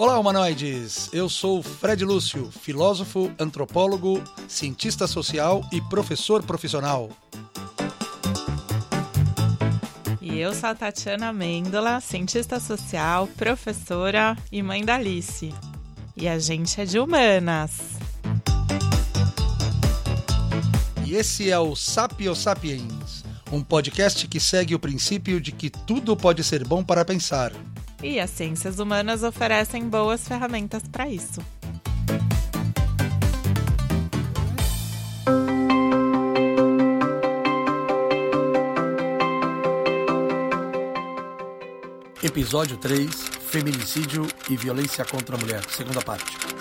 Olá, humanoides! Eu sou Fred Lúcio, filósofo, antropólogo, cientista social e professor profissional. E eu sou a Tatiana Mendola, cientista social, professora e mãe da Alice. E a gente é de humanas. E esse é o Sapio Sapiens, um podcast que segue o princípio de que tudo pode ser bom para pensar. E as ciências humanas oferecem boas ferramentas para isso. Episódio 3: Feminicídio e Violência contra a Mulher, segunda parte.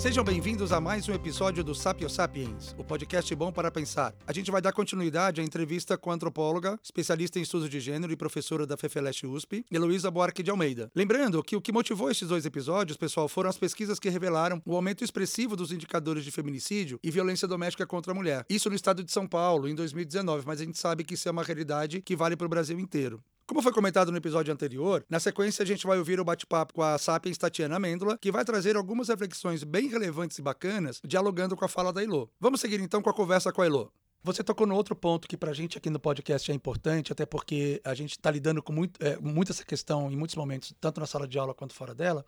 Sejam bem-vindos a mais um episódio do Sapio Sapiens, o podcast bom para pensar. A gente vai dar continuidade à entrevista com a antropóloga, especialista em estudos de gênero e professora da FEFELESH USP, Heloísa Buarque de Almeida. Lembrando que o que motivou esses dois episódios, pessoal, foram as pesquisas que revelaram o aumento expressivo dos indicadores de feminicídio e violência doméstica contra a mulher. Isso no estado de São Paulo, em 2019, mas a gente sabe que isso é uma realidade que vale para o Brasil inteiro. Como foi comentado no episódio anterior, na sequência a gente vai ouvir o bate-papo com a Sapiens Tatiana Amêndola, que vai trazer algumas reflexões bem relevantes e bacanas, dialogando com a fala da Elo. Vamos seguir então com a conversa com a Elo. Você tocou no outro ponto que para a gente aqui no podcast é importante, até porque a gente está lidando com muito, é, muito essa questão em muitos momentos, tanto na sala de aula quanto fora dela,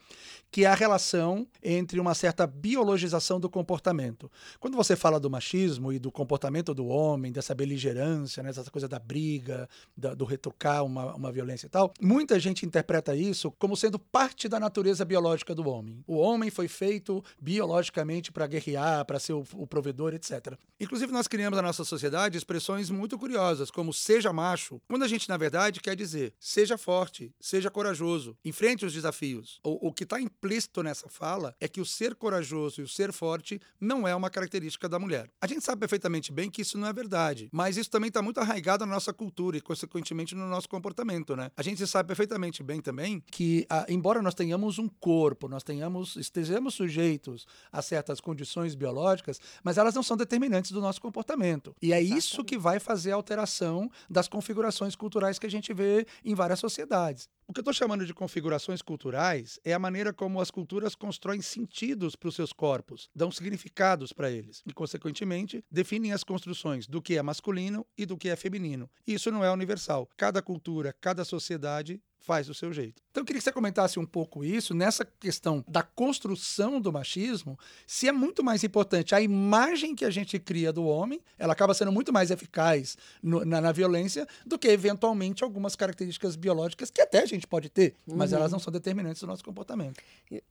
que é a relação entre uma certa biologização do comportamento. Quando você fala do machismo e do comportamento do homem, dessa beligerância, né, essa coisa da briga, da, do retrucar uma, uma violência e tal, muita gente interpreta isso como sendo parte da natureza biológica do homem. O homem foi feito biologicamente para guerrear, para ser o, o provedor, etc. Inclusive, nós criamos a nossa sociedade expressões muito curiosas, como seja macho, quando a gente, na verdade, quer dizer seja forte, seja corajoso, enfrente os desafios. O, o que está implícito nessa fala é que o ser corajoso e o ser forte não é uma característica da mulher. A gente sabe perfeitamente bem que isso não é verdade, mas isso também está muito arraigado na nossa cultura e, consequentemente, no nosso comportamento, né? A gente sabe perfeitamente bem também que, a, embora nós tenhamos um corpo, nós tenhamos, estejamos sujeitos a certas condições biológicas, mas elas não são determinantes do nosso comportamento. E é Exatamente. isso que vai fazer a alteração das configurações culturais que a gente vê em várias sociedades. O que eu estou chamando de configurações culturais é a maneira como as culturas constroem sentidos para os seus corpos, dão significados para eles e, consequentemente, definem as construções do que é masculino e do que é feminino. Isso não é universal. Cada cultura, cada sociedade faz do seu jeito. Então eu queria que você comentasse um pouco isso, nessa questão da construção do machismo, se é muito mais importante a imagem que a gente cria do homem, ela acaba sendo muito mais eficaz no, na, na, violência do que, eventualmente, algumas características biológicas que até a gente pode ter, mas Uhum. elas não são determinantes do nosso comportamento.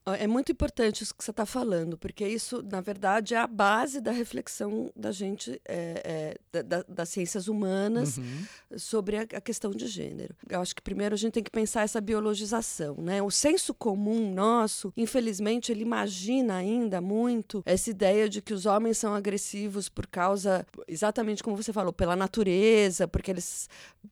É muito importante isso que você está falando, porque isso, na verdade, é a base da reflexão da gente, é, é, da- da- das ciências humanas, Uhum. sobre a, a questão de gênero. Eu acho que primeiro a gente tem que pensar essa biologização, né? O senso comum nosso, infelizmente, ele imagina ainda muito essa ideia de que os homens são agressivos por causa, exatamente como você falou, pela natureza, porque eles,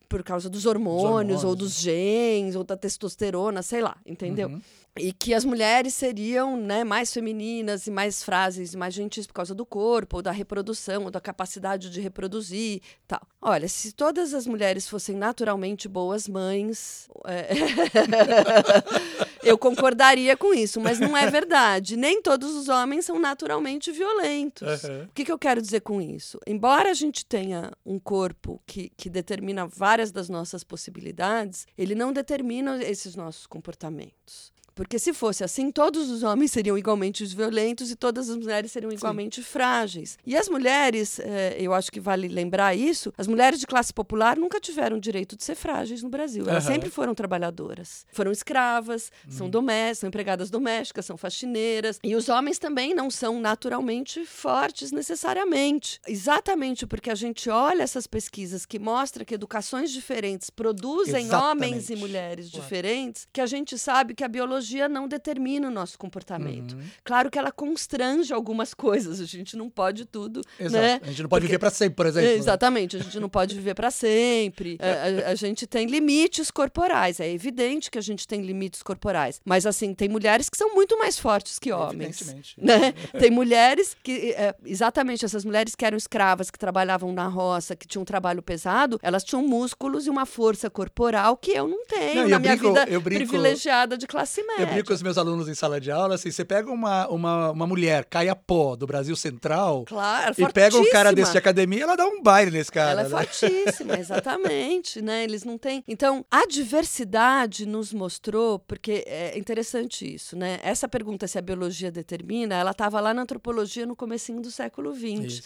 por causa dos hormônios, ou hormônios, dos genes, ou da testosterona, sei lá, entendeu? Uhum. E que as mulheres seriam né, mais femininas e mais frágeis, e mais gentis por causa do corpo, ou da reprodução, ou da capacidade de reproduzir tal. Olha, se todas as mulheres fossem naturalmente boas mães, é, eu concordaria com isso, mas não é verdade. Nem todos os homens são naturalmente violentos. Uhum. O que, que eu quero dizer com isso? Embora a gente tenha um corpo que, que determina várias das nossas possibilidades, ele não determina esses nossos comportamentos. Porque se fosse assim, todos os homens seriam igualmente violentos e todas as mulheres seriam igualmente frágeis. E as mulheres, eh, eu acho que vale lembrar isso, as mulheres de classe popular nunca tiveram o direito de ser frágeis no Brasil. Elas Aham. sempre foram trabalhadoras. Foram escravas, são domésticas, são empregadas domésticas, são faxineiras. E os homens também não são naturalmente fortes necessariamente. Exatamente porque a gente olha essas pesquisas que mostram que educações diferentes produzem homens e Exatamente. mulheres Claro. diferentes, que a gente sabe que a biologia não determina o nosso comportamento. Uhum. Claro que ela constrange algumas coisas, a gente não pode tudo. Exato. Né? A gente não pode Porque... viver para sempre, por exemplo. Né? Exatamente, a gente não pode viver para sempre. A, a, a, gente tem limites corporais, é evidente que a gente tem limites corporais. Mas, assim, tem mulheres que são muito mais fortes que homens. Evidentemente. Né? Tem mulheres que, é, exatamente, essas mulheres que eram escravas, que trabalhavam na roça, que tinham um trabalho pesado, elas tinham músculos e uma força corporal que eu não tenho não, na minha brinco, vida brinco, privilegiada de classe média. Eu brinco com os meus alunos em sala de aula, assim, você pega uma, uma, uma mulher, Caia Pó, do Brasil Central, claro, e pega um cara desse de academia, ela dá um baile nesse cara. Ela é né? fortíssima, exatamente, né? Eles não têm... Então, a diversidade nos mostrou, porque é interessante isso, né? Essa pergunta se a biologia determina, ela estava lá na antropologia no comecinho do século XX. Isso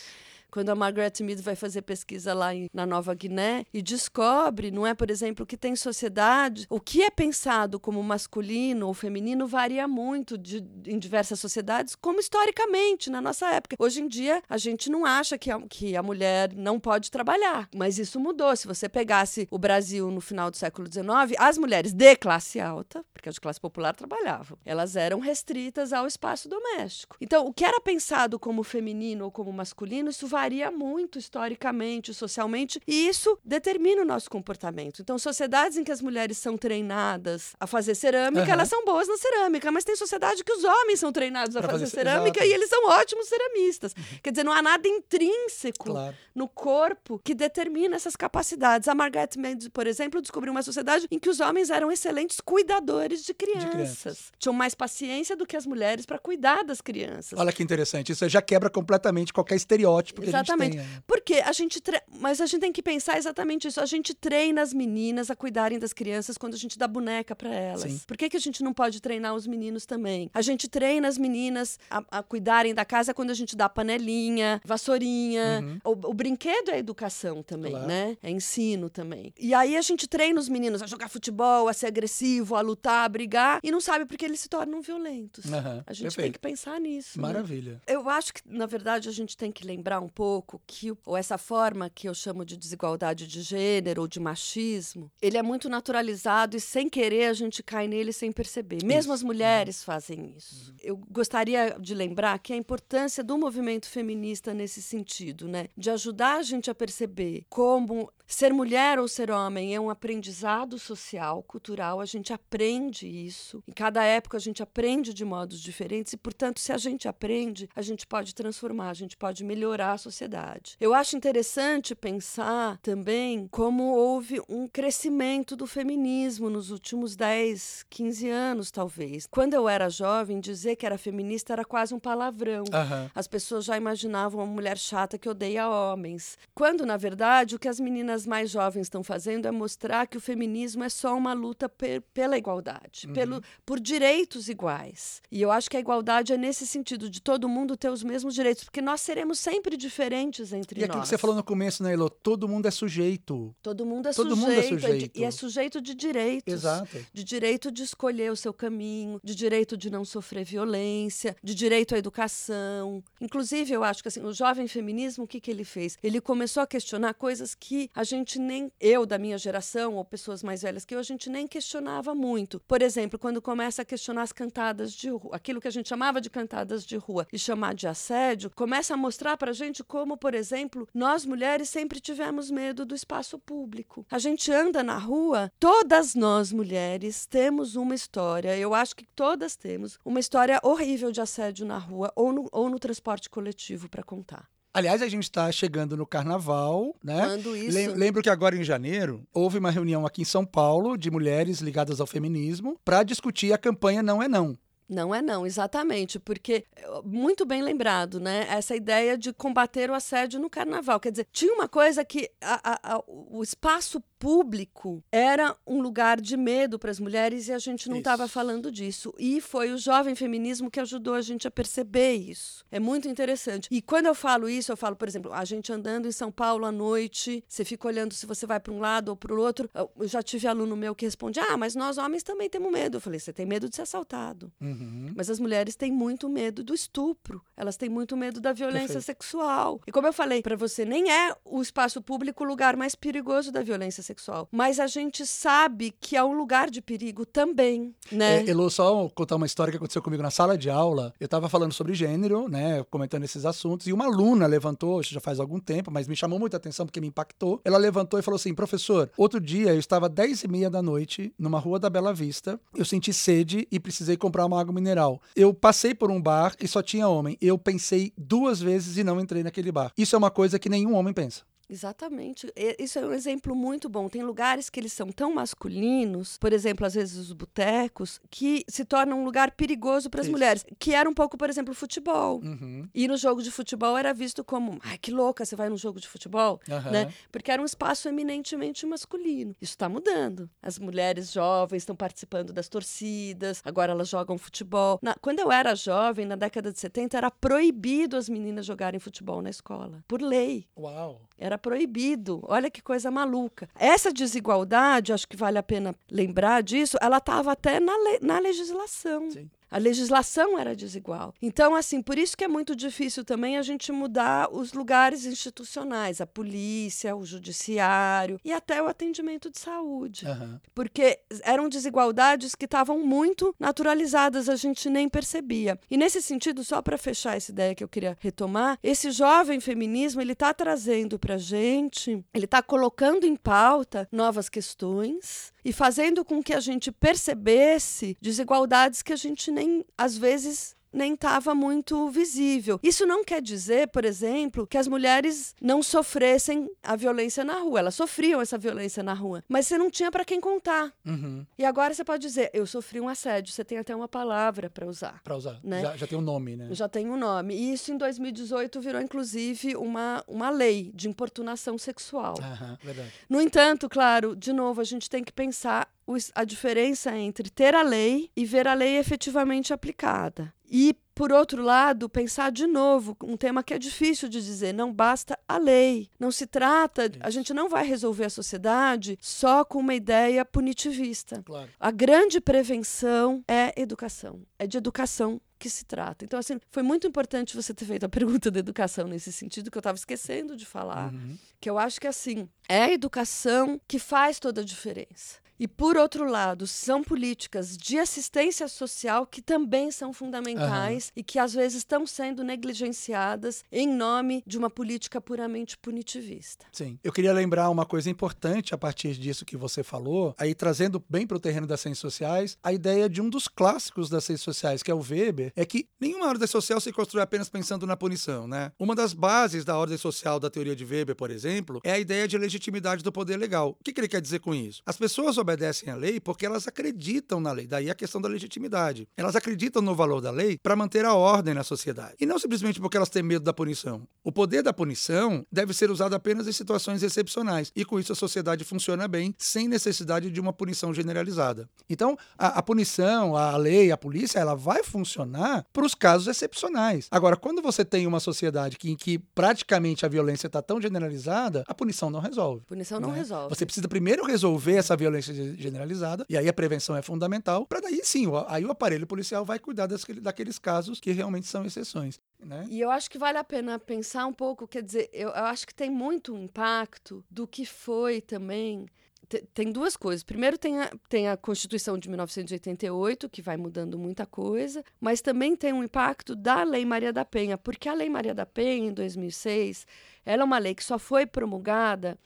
quando a Margaret Mead vai fazer pesquisa lá em, na Nova Guiné e descobre, não é, por exemplo, que tem sociedade, o que é pensado como masculino ou feminino varia muito de, em diversas sociedades, como historicamente na nossa época. Hoje em dia, a gente não acha que a, que a mulher não pode trabalhar, mas isso mudou. Se você pegasse o Brasil no final do século XIX, as mulheres de classe alta, porque as de classe popular trabalhavam, elas eram restritas ao espaço doméstico. Então, o que era pensado como feminino ou como masculino, isso varia varia muito historicamente, socialmente, e isso determina o nosso comportamento. Então, sociedades em que as mulheres são treinadas a fazer cerâmica, uhum. elas são boas na cerâmica, mas tem sociedade que os homens são treinados a fazer, fazer, cerâmica exato. e eles são ótimos ceramistas. Uhum. Quer dizer, não há nada intrínseco claro. no corpo que determina essas capacidades. A Margaret Mead, por exemplo, descobriu uma sociedade em que os homens eram excelentes cuidadores de crianças. De crianças. Tinham mais paciência do que as mulheres para cuidar das crianças. Olha que interessante. Isso já quebra completamente qualquer estereótipo que Exatamente. Porque a gente. Tre... Mas a gente tem que pensar exatamente isso. A gente treina as meninas a cuidarem das crianças quando a gente dá boneca para elas. Sim. Por que, que a gente não pode treinar os meninos também? A gente treina as meninas a, a cuidarem da casa quando a gente dá panelinha, vassourinha. Uhum. O, o, brinquedo é educação também, claro. né? É ensino também. E aí a gente treina os meninos a jogar futebol, a ser agressivo, a lutar, a brigar, e não sabe porque eles se tornam violentos. Uhum. A gente Perfeito. tem que pensar nisso. Né? Maravilha. Né? Eu acho que, na verdade, a gente tem que lembrar um pouco que ou essa forma que eu chamo de desigualdade de gênero ou de machismo, ele é muito naturalizado e sem querer a gente cai nele sem perceber. Mesmo isso. as mulheres uhum. fazem isso. Uhum. Eu gostaria de lembrar que a importância do movimento feminista nesse sentido, né, de ajudar a gente a perceber como ser mulher ou ser homem é um aprendizado social, cultural, a gente aprende isso. Em cada época a gente aprende de modos diferentes e, portanto, se a gente aprende, a gente pode transformar, a gente pode melhorar a sociedade. Eu acho interessante pensar também como houve um crescimento do feminismo nos últimos 10, 15 anos, talvez. Quando eu era jovem, dizer que era feminista era quase um palavrão. Uhum. As pessoas já imaginavam uma mulher chata que odeia homens. Quando, na verdade, o que as meninas mais jovens estão fazendo é mostrar que o feminismo é só uma luta pela igualdade, uhum. pelo, por direitos iguais. E eu acho que a igualdade é nesse sentido, de todo mundo ter os mesmos direitos, porque nós seremos sempre diferentes entre nós. E aquilo que você falou no começo, né, Elo? Todo mundo é sujeito. Todo mundo é Todo sujeito. Mundo é sujeito. E é sujeito de direitos. Exato. De direito de escolher o seu caminho, de direito de não sofrer violência, de direito à educação. Inclusive, eu acho que assim, o jovem feminismo, o que, que ele fez? Ele começou a questionar coisas que a gente nem, eu da minha geração, ou pessoas mais velhas que eu, a gente nem questionava muito. Por exemplo, quando começa a questionar as cantadas de rua, aquilo que a gente chamava de cantadas de rua e chamar de assédio, começa a mostrar pra gente como, por exemplo, nós mulheres sempre tivemos medo do espaço público. A gente anda na rua, todas nós mulheres temos uma história, eu acho que todas temos, uma história horrível de assédio na rua ou no, ou no transporte coletivo para contar. Aliás, a gente está chegando no carnaval, né? Quando isso? Lembro que agora em janeiro houve uma reunião aqui em São Paulo de mulheres ligadas ao feminismo para discutir a campanha Não é Não. Não é não, exatamente, porque muito bem lembrado, né? Essa ideia de combater o assédio no carnaval. Quer dizer, tinha uma coisa que a, a, a, o espaço público era um lugar de medo para as mulheres e a gente não estava falando disso. E foi o jovem feminismo que ajudou a gente a perceber isso. É muito interessante. E quando eu falo isso, eu falo, por exemplo, a gente andando em São Paulo à noite, você fica olhando se você vai para um lado ou para o outro. Eu já tive aluno meu que responde: Ah, mas nós homens também temos medo. Eu falei: Você tem medo de ser assaltado. Uhum. Mas as mulheres têm muito medo do estupro. Elas têm muito medo da violência Perfeito. sexual. E como eu falei para você, nem é o espaço público o lugar mais perigoso da violência sexual sexual. Mas a gente sabe que é um lugar de perigo também, né? É, Elô, só contar uma história que aconteceu comigo na sala de aula. Eu estava falando sobre gênero, né, comentando esses assuntos, e uma aluna levantou, isso já faz algum tempo, mas me chamou muita atenção porque me impactou. Ela levantou e falou assim: professor, outro dia eu estava 10 e meia da noite numa rua da Bela Vista, eu senti sede e precisei comprar uma água mineral. Eu passei por um bar e só tinha homem. Eu pensei duas vezes e não entrei naquele bar. Isso é uma coisa que nenhum homem pensa. Exatamente. Isso é um exemplo muito bom. Tem lugares que eles são tão masculinos, por exemplo, às vezes os botecos, que se tornam um lugar perigoso para as mulheres. Que era um pouco, por exemplo, o futebol. Uhum. E no jogo de futebol era visto como, ai, que louca, você vai num jogo de futebol, Aham. né? Porque era um espaço eminentemente masculino. Isso está mudando. As mulheres jovens estão participando das torcidas, agora elas jogam futebol. Na- quando eu era jovem, na década de 70, era proibido as meninas jogarem futebol na escola, por lei. Uau. Era proibido. Olha que coisa maluca. Essa desigualdade, acho que vale a pena lembrar disso, ela estava até na, le- na legislação. Sim. A legislação era desigual. Então, assim, por isso que é muito difícil também a gente mudar os lugares institucionais, a polícia, o judiciário e até o atendimento de saúde. Aham. Porque eram desigualdades que estavam muito naturalizadas, a gente nem percebia. E nesse sentido, só para fechar essa ideia que eu queria retomar, esse jovem feminismo, ele está trazendo para gente, ele está colocando em pauta novas questões e fazendo com que a gente percebesse desigualdades que a gente nem, às vezes, nem estava muito visível. Isso não quer dizer, por exemplo, que as mulheres não sofressem a violência na rua. Elas sofriam essa violência na rua, mas você não tinha para quem contar. Uhum. E agora você pode dizer, eu sofri um assédio. Você tem até uma palavra para usar. Pra usar. Né? Já, já tem um nome, né? Já tem um nome. E isso em 2018 virou, inclusive, uma, uma lei de importunação sexual. Aham, verdade. No entanto, claro, de novo, a gente tem que pensar os- a diferença entre ter a lei e ver a lei efetivamente aplicada. E, por outro lado, pensar de novo um tema que é difícil de dizer: não basta a lei. Não se trata, a Isso. gente não vai resolver a sociedade só com uma ideia punitivista. Claro. A grande prevenção é educação. É de educação que se trata. Então, assim, foi muito importante você ter feito a pergunta da educação nesse sentido, que eu estava esquecendo de falar Uhum. que eu acho que assim é a educação que faz toda a diferença. E por outro lado, são políticas de assistência social que também são fundamentais e que às vezes estão sendo negligenciadas em nome de uma política puramente punitivista. Sim. Eu queria lembrar uma coisa importante a partir disso que você falou, aí trazendo bem para o terreno das ciências sociais, a ideia de um dos clássicos das ciências sociais, que é o Weber, é que nenhuma ordem social se constrói apenas pensando na punição, né? Uma das bases da ordem social da teoria de Weber, por exemplo, é a ideia de legitimidade do poder legal. O que, que ele quer dizer com isso? As pessoas obedecem à lei porque elas acreditam na lei, daí a questão da legitimidade. Elas acreditam no valor da lei para manter a ordem na sociedade. E não simplesmente porque elas têm medo da punição. O poder da punição deve ser usado apenas em situações excepcionais. E com isso a sociedade funciona bem, sem necessidade de uma punição generalizada. Então, a, a punição, a lei, a polícia, ela vai funcionar para os casos excepcionais. Agora, quando você tem uma sociedade que, em que praticamente a violência está tão generalizada, a punição não resolve. Punição não né? resolve. Você precisa primeiro resolver essa violência generalizada, e aí a prevenção é fundamental, para daí sim, aí o aparelho policial vai cuidar das- daqueles casos que realmente são exceções. Né? E eu acho que vale a pena pensar um pouco, quer dizer, eu, eu acho que tem muito impacto do que foi também. te- Tem duas coisas. Primeiro, tem a, tem a Constituição de 1988, que vai mudando muita coisa, mas também tem um impacto da Lei Maria da Penha, porque a Lei Maria da Penha, em 2006, ela é uma lei que só foi promulgada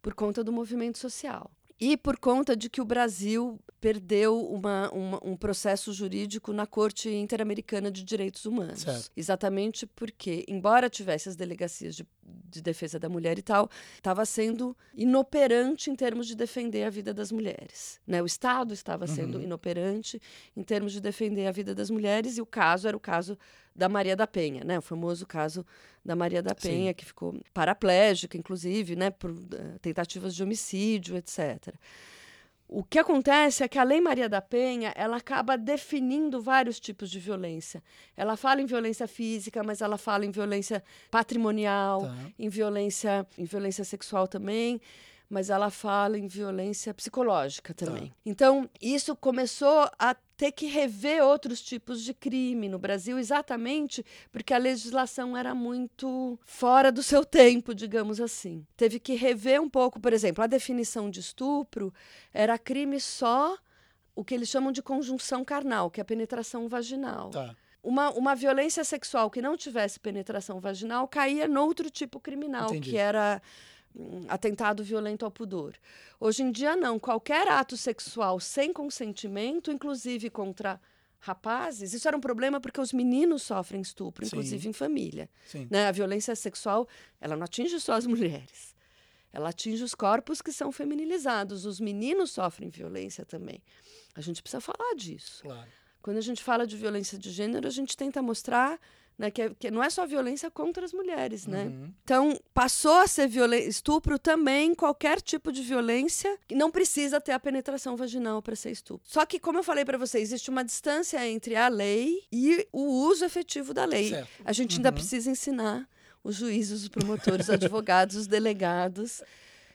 por conta do movimento social. E por conta de que o Brasil perdeu uma- uma- um processo jurídico na Corte Interamericana de Direitos Humanos. Certo. Exatamente porque, embora tivesse as delegacias de, de defesa da mulher e tal, estava sendo inoperante em termos de defender a vida das mulheres. Né? O Estado estava sendo Uhum. inoperante em termos de defender a vida das mulheres, e o caso era o caso da Maria da Penha, né? o famoso caso da Maria da Sim. Penha, que ficou paraplégica, inclusive, né? por eh, tentativas de homicídio, etc. O que acontece é que a Lei Maria da Penha, ela acaba definindo vários tipos de violência. Ela fala em violência física, mas ela fala em violência patrimonial, Tá. em violência, em violência sexual também, mas ela fala em violência psicológica também. Então, isso começou a ter que rever outros tipos de crime no Brasil, exatamente porque a legislação era muito fora do seu tempo, digamos assim. Teve que rever um pouco, por exemplo, a definição de estupro era crime só o que eles chamam de conjunção carnal, que é a penetração vaginal. Tá. Uma, uma violência sexual que não tivesse penetração vaginal caía noutro tipo criminal, Entendi. que era atentado violento ao pudor. Hoje em dia, não. Qualquer ato sexual sem consentimento, inclusive contra rapazes, isso era um problema porque os meninos sofrem estupro, Sim. inclusive em família. Sim. Né? A violência sexual, ela não atinge só as mulheres. Ela atinge os corpos que são feminilizados. Os meninos sofrem violência também. A gente precisa falar disso. Claro. Quando a gente fala de violência de gênero, a gente tenta mostrar né, que, é- que não é só violência contra as mulheres, né? Uhum. Então, passou a ser estupro também, qualquer tipo de violência, que não precisa ter a penetração vaginal para ser estupro. Só que, como eu falei para você, existe uma distância entre a lei e o uso efetivo da lei. Certo. A gente ainda Uhum. precisa ensinar os juízes, os promotores, os advogados, os delegados.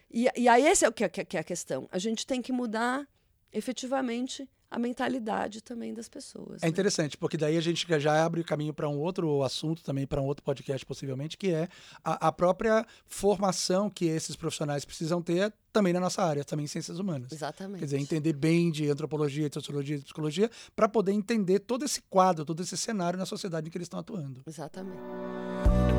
E, e aí, esse é o que, é- que é a questão. A gente tem que mudar efetivamente a mentalidade também das pessoas. É né? interessante, porque daí a gente já abre o caminho para um outro assunto, também para um outro podcast, possivelmente, que é a, a própria formação que esses profissionais precisam ter também na nossa área, também em ciências humanas. Exatamente. Quer dizer, entender bem de antropologia, de sociologia, de psicologia, para poder entender todo esse quadro, todo esse cenário na sociedade em que eles estão atuando. Exatamente.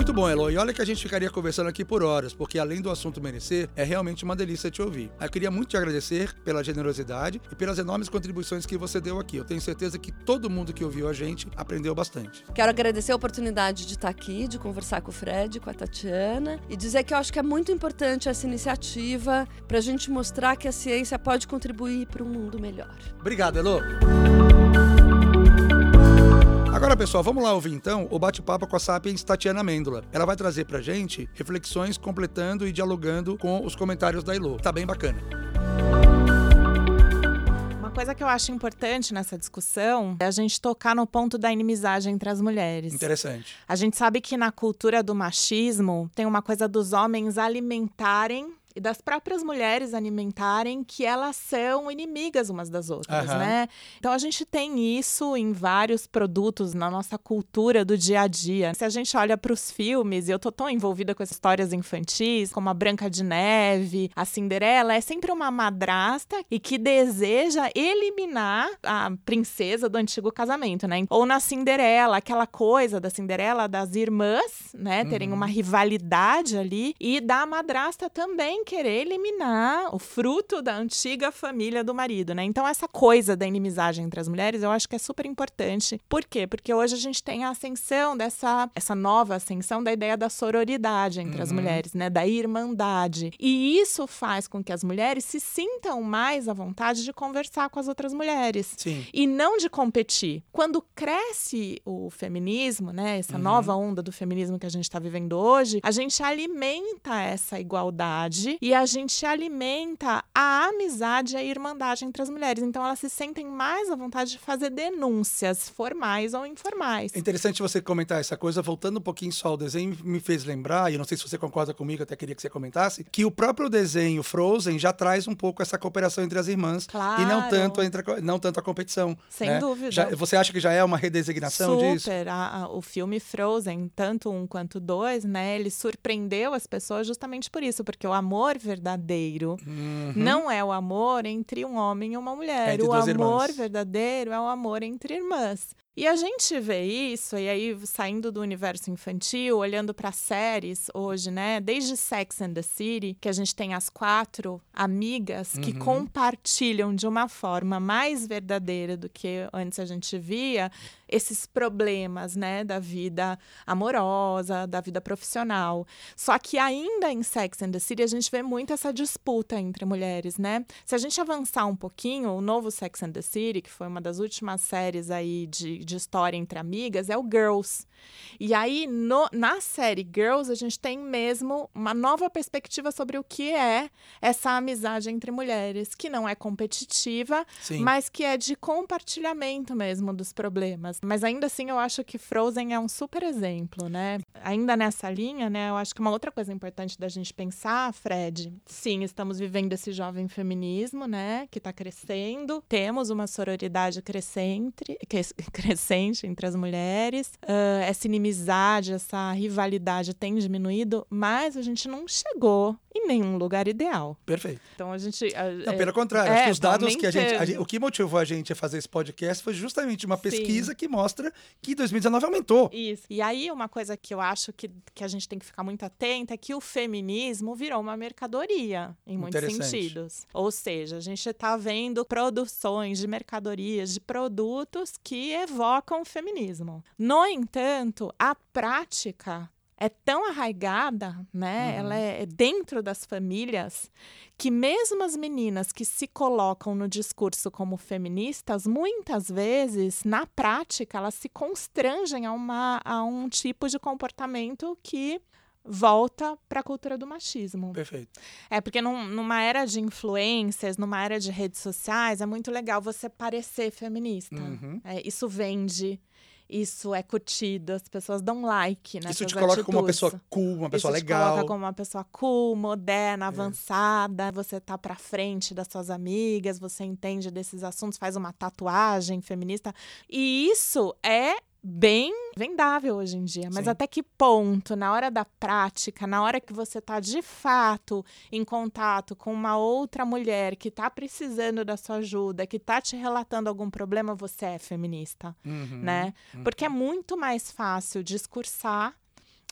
Muito bom, Elo. E olha que a gente ficaria conversando aqui por horas, porque além do assunto merecer, é realmente uma delícia te ouvir. Eu queria muito te agradecer pela generosidade e pelas enormes contribuições que você deu aqui. Eu tenho certeza que todo mundo que ouviu a gente aprendeu bastante. Quero agradecer a oportunidade de estar aqui, de conversar com o Fred, com a Tatiana e dizer que eu acho que é muito importante essa iniciativa para a gente mostrar que a ciência pode contribuir para um mundo melhor. Obrigado, Elo. Agora, pessoal, vamos lá ouvir então o bate-papo com a Sapiens Tatiana Mêndola. Ela vai trazer pra gente reflexões completando e dialogando com os comentários da Elo. Tá bem bacana. Uma coisa que eu acho importante nessa discussão é a gente tocar no ponto da inimizagem entre as mulheres. Interessante. A gente sabe que na cultura do machismo tem uma coisa dos homens alimentarem e das próprias mulheres alimentarem que elas são inimigas umas das outras, Aham. né? Então a gente tem isso em vários produtos na nossa cultura do dia a dia. Se a gente olha para os filmes, e eu tô tão envolvida com essas histórias infantis, como a Branca de Neve, a Cinderela, é sempre uma madrasta e que deseja eliminar a princesa do antigo casamento, né? Ou na Cinderela, aquela coisa da Cinderela das irmãs, né, terem Uhum. uma rivalidade ali e da madrasta também querer eliminar o fruto da antiga família do marido, né? Então essa coisa da inimizagem entre as mulheres, eu acho que é super importante. Por quê? Porque hoje a gente tem a ascensão dessa essa nova ascensão da ideia da sororidade entre as Uhum. mulheres, né, da irmandade. E isso faz com que as mulheres se sintam mais à vontade de conversar com as outras mulheres Sim. e não de competir. Quando cresce o feminismo, né, essa Uhum. nova onda do feminismo que a gente está vivendo hoje, a gente alimenta essa igualdade e a gente alimenta a amizade e a irmandade entre as mulheres. Então elas se sentem mais à vontade de fazer denúncias formais ou informais. É interessante você comentar essa coisa, voltando um pouquinho só ao desenho, me fez lembrar, e eu não sei se você concorda comigo, até queria que você comentasse, que o próprio desenho Frozen já traz um pouco essa cooperação entre as irmãs Claro. e não tanto, entre, a- não tanto a competição. Sem né? dúvida. Já- você acha que já é uma redesignação disso? Super. A- a- o filme Frozen, tanto um quanto dois, né? Ele surpreendeu as pessoas justamente por isso, porque o amor verdadeiro Uhum. não é o amor entre um homem e uma É mulher. entre o amor irmãs. verdadeiro é o amor entre irmãs. E a gente vê isso, e aí saindo do universo infantil, olhando para séries hoje, né? Desde Sex and the City, que a gente tem as quatro amigas que Uhum. compartilham de uma forma mais verdadeira do que antes a gente via esses problemas, né, da vida amorosa, da vida profissional. Só que ainda em Sex and the City a gente vê muito essa disputa entre mulheres, né? Se a gente avançar um pouquinho, o novo Sex and the City, que foi uma das últimas séries aí de de história entre amigas é o Girls. E aí, no, na série Girls, a gente tem mesmo uma nova perspectiva sobre o que é essa amizade entre mulheres, que não é competitiva, Sim. mas que é de compartilhamento mesmo dos problemas. Mas ainda assim, eu acho que Frozen é um super exemplo, né? Ainda nessa linha, né? Eu acho que uma outra coisa importante da gente pensar, Fred, sim, estamos vivendo esse jovem feminismo, né? Que está crescendo. Temos uma sororidade crescente, cres- crescente entre as mulheres. Ah, essa inimizade, essa rivalidade tem diminuído, mas a gente não chegou em nenhum lugar ideal. Perfeito. Então a gente. ah, Não, é- pelo contrário, é, acho que os dados que a gente, a gente- O que motivou a gente a fazer esse podcast foi justamente uma Sim. pesquisa que mostra que 2019 aumentou. Isso. E aí, uma coisa que eu acho que, que a gente tem que ficar muito atenta é que o feminismo virou uma mercadoria, em muitos sentidos. Ou seja, a gente está vendo produções de mercadorias, de produtos que evocam o feminismo. No entanto, a prática é tão arraigada, né? Uhum. Ela é dentro das famílias que mesmo as meninas que se colocam no discurso como feministas, muitas vezes, na prática, elas se constrangem a, uma, a um tipo de comportamento que volta para a cultura do machismo. Perfeito. É porque num- numa era de influências, numa era de redes sociais, é muito legal você parecer feminista. Uhum. É, isso vende, isso é curtido, as pessoas dão like nessas Isso te coloca como uma atitudes. pessoa cool, uma pessoa Isso te legal. É. coloca como uma pessoa cool, moderna, avançada. Você tá pra frente das suas amigas, você entende desses assuntos, faz uma tatuagem feminista. E isso é bem vendável hoje em dia. Mas Sim. até que ponto, na hora da prática, na hora que você tá de fato em contato com uma outra mulher que tá precisando da sua ajuda, que tá te relatando algum problema, você é feminista Uhum. né? Porque é muito mais fácil discursar,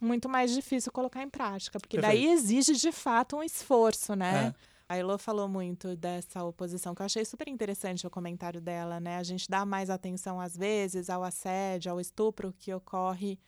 muito mais difícil colocar em prática, porque daí exige de fato um esforço, né? É. A Elo falou muito dessa oposição, que eu achei super interessante o comentário dela, né? A gente dá mais atenção, às vezes, ao assédio, ao estupro que ocorre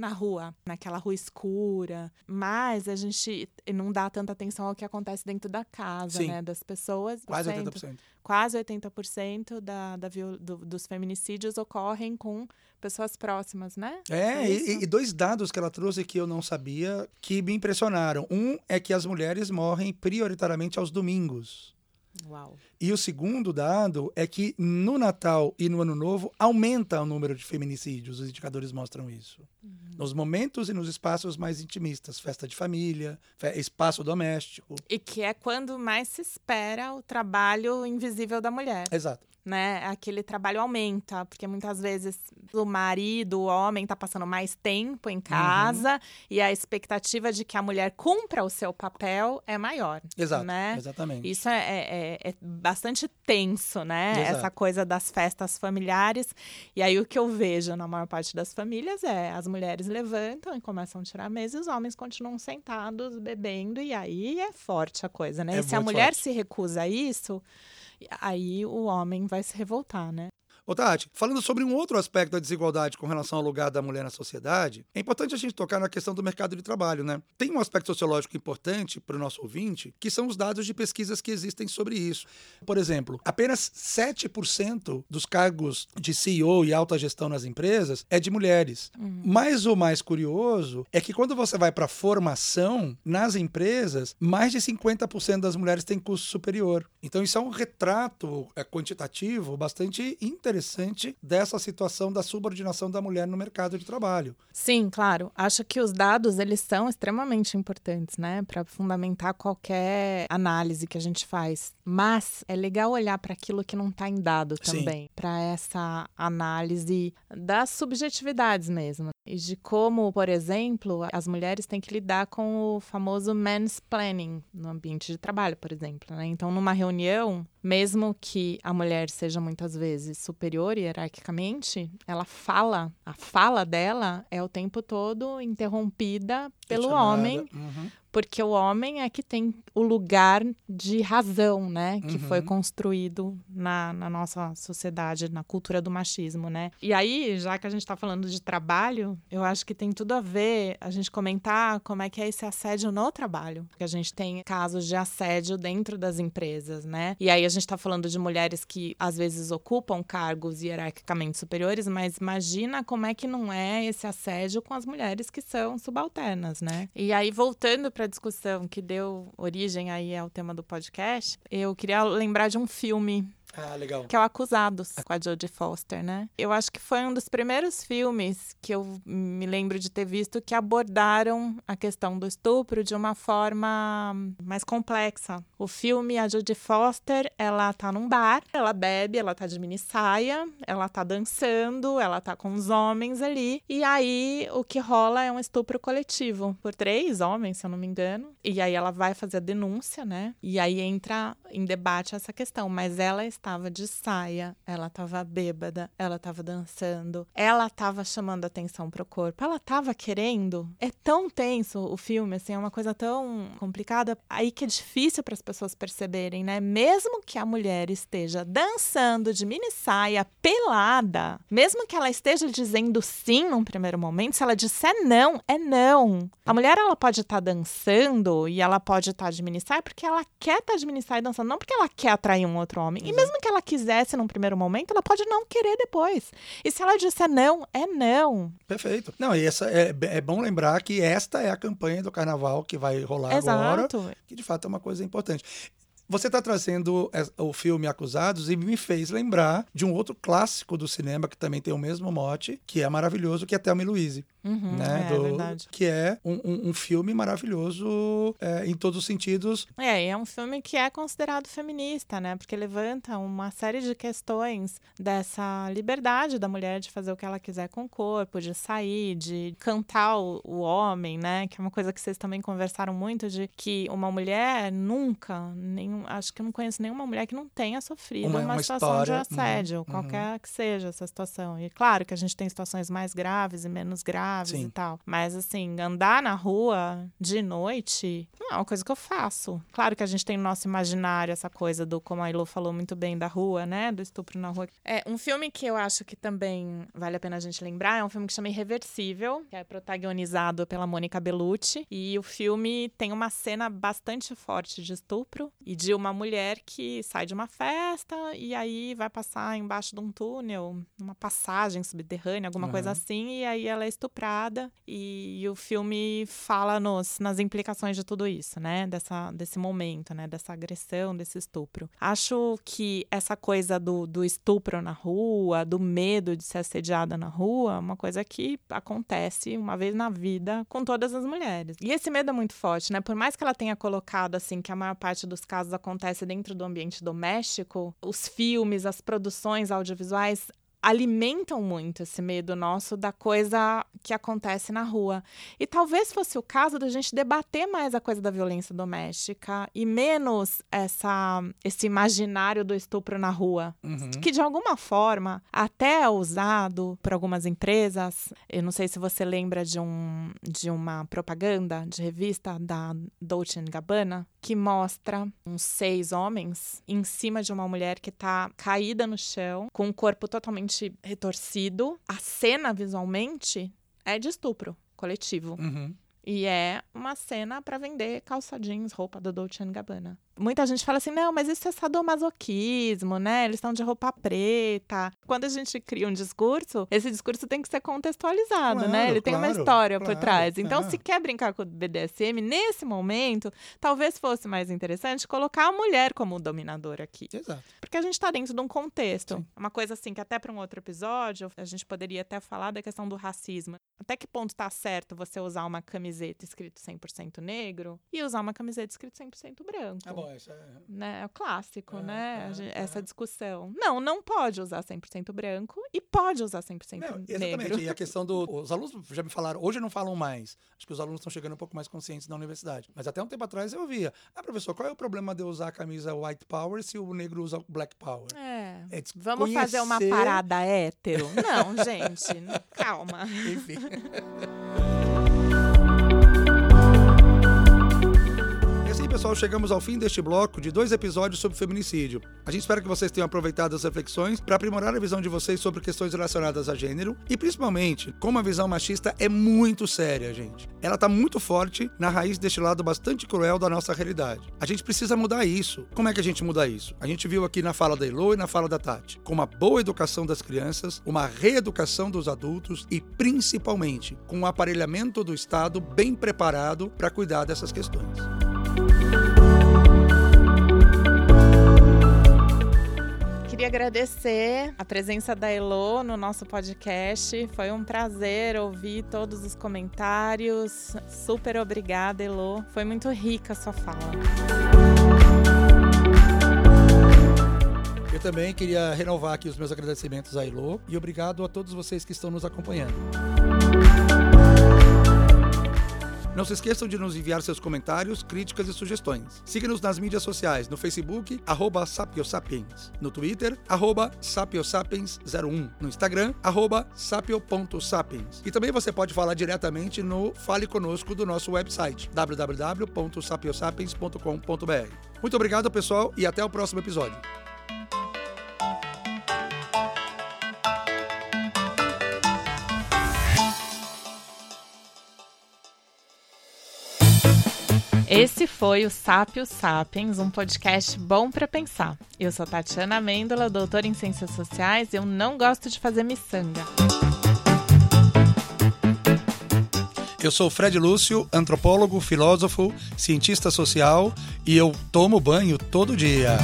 na rua, naquela rua escura. Mas a gente não dá tanta atenção ao que acontece dentro da casa, Sim. né? Das pessoas. Quase sendo- 80%. quase 80% da, da do- dos feminicídios ocorrem com pessoas próximas, né? É, isso? e, e dois dados que ela trouxe que eu não sabia que me impressionaram. Um é que as mulheres morrem prioritariamente aos domingos. Uau. E o segundo dado é que no Natal e no Ano Novo aumenta o número de feminicídios, os indicadores mostram isso. Nos momentos e nos espaços mais intimistas, festa de família, espaço doméstico. E que é quando mais se espera o trabalho invisível da mulher, Exato. Né? Aquele trabalho aumenta, porque muitas vezes o marido, o homem, tá passando mais tempo em casa e a expectativa de que a mulher cumpra o seu papel é maior. Exato. Né? Exatamente. Isso é, é- é- é bastante tenso, né? Exato. Essa coisa das festas familiares. E aí o que eu vejo na maior parte das famílias é as mulheres levantam e começam a tirar a mesa e os homens continuam sentados, bebendo. E aí é forte a coisa, né? É e se a mulher forte. se recusa a isso, aí o homem vai se revoltar, né? Ô, Tati, falando sobre um outro aspecto da desigualdade com relação ao lugar da mulher na sociedade, é importante a gente tocar na questão do mercado de trabalho, né? Tem um aspecto sociológico importante para o nosso ouvinte, que são os dados de pesquisas que existem sobre isso. Por exemplo, apenas 7% dos cargos de CEO e alta gestão nas empresas é de mulheres. Mas o mais curioso é que quando você vai para formação nas empresas, mais de 50% das mulheres têm curso superior. Então isso é um retrato é, quantitativo bastante interessante dessa situação da subordinação da mulher no mercado de trabalho. Sim, claro. Acho que os dados eles são extremamente importantes, né, para fundamentar qualquer análise que a gente faz. Mas é legal olhar para aquilo que não está em dado também, para essa análise das subjetividades mesmo e de como, por exemplo, as mulheres têm que lidar com o famoso mansplaining no ambiente de trabalho, por exemplo. Né? Então, numa reunião, mesmo que a mulher seja muitas vezes superior hierarquicamente, ela fala, a fala dela é o tempo todo interrompida pelo homem Uhum. Porque o homem é que tem o lugar de razão, né? Que Uhum. foi construído na, na nossa sociedade, na cultura do machismo, né? E aí, já que a gente tá falando de trabalho, eu acho que tem tudo a ver a gente comentar como é que é esse assédio no trabalho. Porque a gente tem casos de assédio dentro das empresas, né? E aí a gente tá falando de mulheres que às vezes ocupam cargos hierarquicamente superiores, mas imagina como é que não é esse assédio com as mulheres que são subalternas, né? E aí, voltando para a discussão que deu origem aí ao tema do podcast, eu queria lembrar de um filme Ah, legal. que é o Acusados, com a Jodie Foster, né? Eu acho que foi um dos primeiros filmes que eu me lembro de ter visto que abordaram a questão do estupro de uma forma mais complexa. O filme, a Jodie Foster, ela tá num bar, ela bebe, ela tá de mini saia, ela tá dançando, ela tá com os homens ali, e aí o que rola é um estupro coletivo por três homens, se eu não me engano. E aí ela vai fazer a denúncia, né? E aí entra em debate essa questão, mas ela estava de saia, ela estava bêbada, ela estava dançando, ela estava chamando atenção pro corpo, ela estava querendo. É tão tenso o filme, assim, é uma coisa tão complicada, aí que é difícil para as pessoas perceberem, né? Mesmo que a mulher esteja dançando de mini saia, pelada, mesmo que ela esteja dizendo sim num primeiro momento, se ela disser não, é não. A mulher ela pode estar dançando e ela pode estar de mini saia porque ela quer estar de mini saia dançando, não porque ela quer atrair um outro homem. E mesmo que ela quisesse num primeiro momento, ela pode não querer depois. E se ela disser não, é não. Perfeito. Não, e essa é, é bom lembrar que esta é a campanha do carnaval que vai rolar agora, Exato. que de fato é uma coisa importante. Você está trazendo o filme Acusados e me fez lembrar de um outro clássico do cinema que também tem o mesmo mote, que é maravilhoso, que é Thelma e Louise. Uhum, né? é do- verdade. Que é um, um- um filme maravilhoso é, em todos os sentidos. É, e é um filme que é considerado feminista, né? Porque levanta uma série de questões dessa liberdade da mulher de fazer o que ela quiser com o corpo, de sair, de cantar o, o homem, né? Que é uma coisa que vocês também conversaram muito de que uma mulher nunca, nenhum, acho que eu não conheço nenhuma mulher que não tenha sofrido Uma- uma, uma situação história, de uhum, assédio, uhum. qualquer que seja essa situação. E claro que a gente tem situações mais graves e menos graves Sim. e tal. Mas assim, andar na rua de noite não é uma coisa que eu faço. Claro que a gente tem no nosso imaginário essa coisa do, como a Ilô falou muito bem, da rua, né? Do estupro na rua. É um filme que eu acho que também vale a pena a gente lembrar. É um filme que chama Irreversível, que é protagonizado pela Mônica Bellucci. E o filme tem uma cena bastante forte de estupro e de uma mulher que sai de uma festa e aí vai passar embaixo de um túnel, numa passagem subterrânea, alguma Aham. coisa assim, e aí ela é estuprada. E, o filme fala nos, nas implicações de tudo isso, né? Dessa, desse momento, né? Dessa agressão, desse estupro. Acho que essa coisa do, do estupro na rua, do medo de ser assediada na rua, é uma coisa que acontece uma vez na vida com todas as mulheres. E esse medo é muito forte, né? Por mais que ela tenha colocado assim que a maior parte dos casos acontece dentro do ambiente doméstico, os filmes, as produções audiovisuais alimentam muito esse medo nosso da coisa que acontece na rua. E talvez fosse o caso da gente debater mais a coisa da violência doméstica e menos essa esse imaginário do estupro na rua, Uhum. que de alguma forma até é usado por algumas empresas. Eu não sei se você lembra de um de uma propaganda de revista da Dolce Gabbana que mostra uns seis homens em cima de uma mulher que tá caída no chão, com o corpo totalmente retorcido. A cena visualmente é de estupro coletivo. Uhum. E é uma cena para vender calça jeans, roupa da Dolce Gabbana. Muita gente fala assim, não, mas isso é sadomasoquismo, né? Eles estão de roupa preta. Quando a gente cria um discurso, esse discurso tem que ser contextualizado, Claro, né? Ele tem uma claro, história claro, por trás. Então, é. se quer brincar com o BDSM, nesse momento, talvez fosse mais interessante colocar a mulher como dominadora aqui. Exato. Porque a gente está dentro de um contexto. Sim. Uma coisa assim que até para um outro episódio, a gente poderia até falar da questão do racismo. Até que ponto tá certo você usar uma camiseta escrito 100% negro e usar uma camiseta escrito 100% branco? Tá é. Né? É o clássico, É, né? é, é. Essa discussão. Não, não pode usar 100% branco e pode usar 100% Não, exatamente. negro. E a questão do. Os alunos já me falaram, hoje não falam mais. Acho que os alunos estão chegando um pouco mais conscientes na universidade. Mas até um tempo atrás eu via. Ah, professor, qual é o problema de eu usar a camisa white power se o negro usa black power? É. É Vamos fazer uma parada hétero? Não, gente. calma. Enfim. pessoal, chegamos ao fim deste bloco de dois episódios sobre feminicídio. A gente espera que vocês tenham aproveitado as reflexões para aprimorar a visão de vocês sobre questões relacionadas a gênero e, principalmente, como a visão machista é muito séria, gente. Ela está muito forte na raiz deste lado bastante cruel da nossa realidade. A gente precisa mudar isso. Como é que a gente muda isso? A gente viu aqui na fala da Elo e na fala da Tati. Com uma boa educação das crianças, uma reeducação dos adultos e, principalmente, com um aparelhamento do Estado bem preparado para cuidar dessas questões. Queria agradecer a presença da Elo no nosso podcast. Foi um prazer ouvir todos os comentários. Super obrigada, Elo. Foi muito rica a sua fala. Eu também queria renovar aqui os meus agradecimentos à Elo e obrigado a todos vocês que estão nos acompanhando. Não se esqueçam de nos enviar seus comentários, críticas e sugestões. Siga-nos nas mídias sociais, no Facebook, arroba sapiosapiens, no Twitter, arroba sapiosapiens01, no Instagram, arroba sapio.sapiens. E também você pode falar diretamente no Fale Conosco do nosso website, www.sapiosapiens.com.br. Muito obrigado, pessoal, e até o próximo episódio. Esse foi o Sápio Sapiens, um podcast bom para pensar. Eu sou Tatiana Amêndola, doutora em Ciências Sociais, e eu não gosto de fazer miçanga. Eu sou Fred Lúcio, antropólogo, filósofo, cientista social e eu tomo banho todo dia.